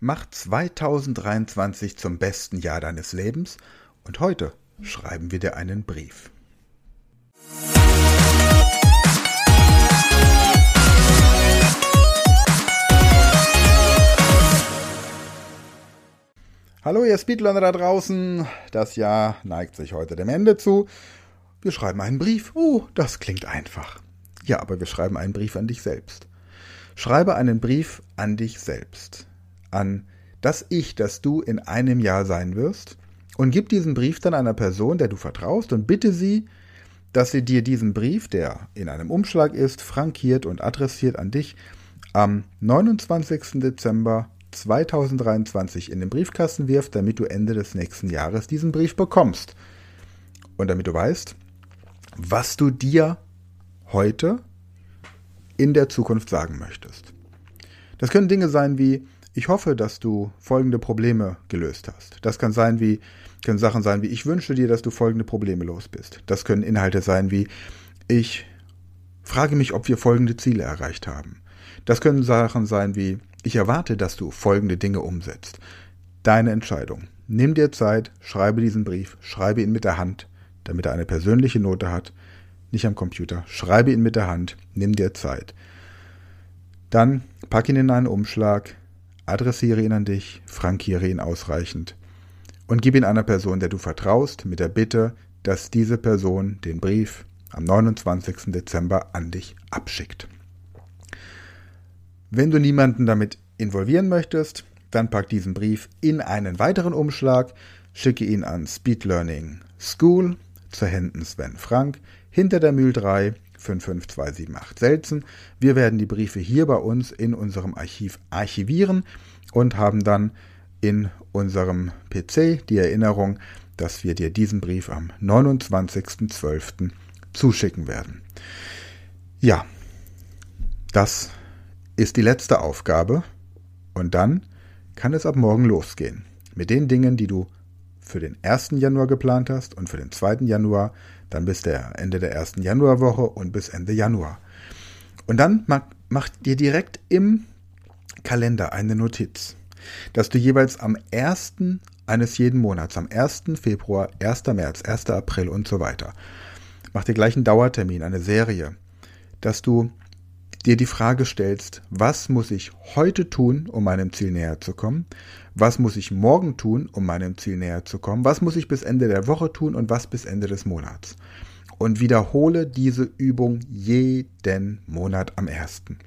Mach 2023 zum besten Jahr deines Lebens und heute schreiben wir dir einen Brief. Hallo ihr Speedlearner da draußen, das Jahr neigt sich heute dem Ende zu. Wir schreiben einen Brief. Oh, das klingt einfach. Ja, aber wir schreiben einen Brief an dich selbst. Schreibe einen Brief an dich selbst. An das Ich, das du in einem Jahr sein wirst und gib diesen Brief dann einer Person, der du vertraust, und bitte sie, dass sie dir diesen Brief, der in einem Umschlag ist, frankiert und adressiert an dich, am 29. Dezember 2023 in den Briefkasten wirft, damit du Ende des nächsten Jahres diesen Brief bekommst. Und damit du weißt, was du dir heute in der Zukunft sagen möchtest. Das können Dinge sein wie, ich hoffe, dass du folgende Probleme gelöst hast. Das kann sein wie, können Sachen sein wie, ich wünsche dir, dass du folgende Probleme los bist. Das können Inhalte sein wie, ich frage mich, ob wir folgende Ziele erreicht haben. Das können Sachen sein wie, ich erwarte, dass du folgende Dinge umsetzt. Deine Entscheidung. Nimm dir Zeit, schreibe diesen Brief, schreibe ihn mit der Hand, damit er eine persönliche Note hat, nicht am Computer. Schreibe ihn mit der Hand, nimm dir Zeit. Dann pack ihn in einen Umschlag, adressiere ihn an dich, frankiere ihn ausreichend und gib ihn einer Person, der du vertraust, mit der Bitte, dass diese Person den Brief am 29. Dezember an dich abschickt. Wenn du niemanden damit involvieren möchtest, dann pack diesen Brief in einen weiteren Umschlag, schicke ihn an Speed Learning School zu Händen Sven Frank hinter der Mühl 3 55278 Selzen. Wir werden die Briefe hier bei uns in unserem Archiv archivieren und haben dann in unserem PC die Erinnerung, dass wir dir diesen Brief am 29.12. zuschicken werden. Ja, das ist die letzte Aufgabe und dann kann es ab morgen losgehen. Mit den Dingen, die du für den 1. Januar geplant hast und für den 2. Januar, dann bis der Ende der ersten Januarwoche und bis Ende Januar. Und dann mach, mach dir direkt im Kalender eine Notiz dass du jeweils am 1. eines jeden Monats, am 1. Februar, 1. März, 1. April und so weiter, mach dir gleich einen Dauertermin, eine Serie, dass du dir die Frage stellst, was muss ich heute tun, um meinem Ziel näher zu kommen? Was muss ich morgen tun, um meinem Ziel näher zu kommen? Was muss ich bis Ende der Woche tun und was bis Ende des Monats? Und wiederhole diese Übung jeden Monat am ersten.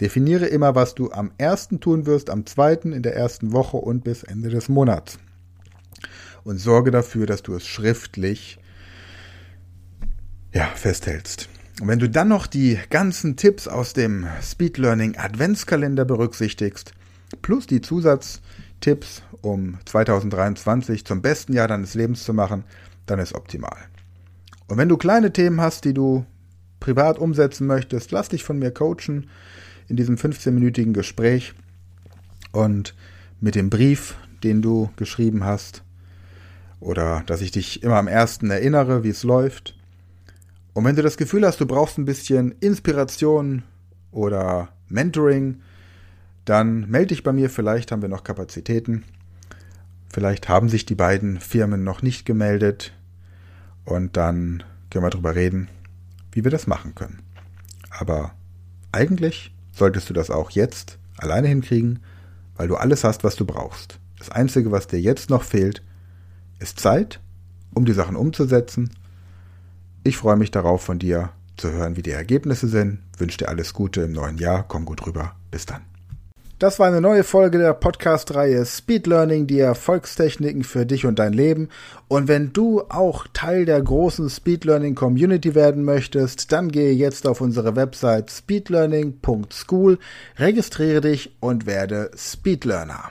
Definiere immer, was du am ersten tun wirst, am zweiten, in der ersten Woche und bis Ende des Monats. Und sorge dafür, dass du es schriftlich ja, festhältst. Und wenn du dann noch die ganzen Tipps aus dem Speed Learning Adventskalender berücksichtigst, plus die Zusatztipps, um 2023 zum besten Jahr deines Lebens zu machen, dann ist optimal. Und wenn du kleine Themen hast, die du privat umsetzen möchtest, lass dich von mir coachen in diesem 15-minütigen Gespräch und mit dem Brief, den du geschrieben hast, oder dass ich dich immer am ersten erinnere, wie es läuft. Und wenn du das Gefühl hast, du brauchst ein bisschen Inspiration oder Mentoring, dann melde dich bei mir, vielleicht haben wir noch Kapazitäten. Vielleicht haben sich die beiden Firmen noch nicht gemeldet und dann können wir darüber reden, wie wir das machen können. Aber eigentlich solltest du das auch jetzt alleine hinkriegen, weil du alles hast, was du brauchst. Das Einzige, was dir jetzt noch fehlt, ist Zeit, um die Sachen umzusetzen. Ich freue mich darauf, von dir zu hören, wie die Ergebnisse sind. Wünsche dir alles Gute im neuen Jahr. Komm gut rüber. Bis dann. Das war eine neue Folge der Podcast-Reihe Speed Learning, die Erfolgstechniken für dich und dein Leben. Und wenn du auch Teil der großen Speed Learning Community werden möchtest, dann gehe jetzt auf unsere Website speedlearning.school, registriere dich und werde Speed Learner.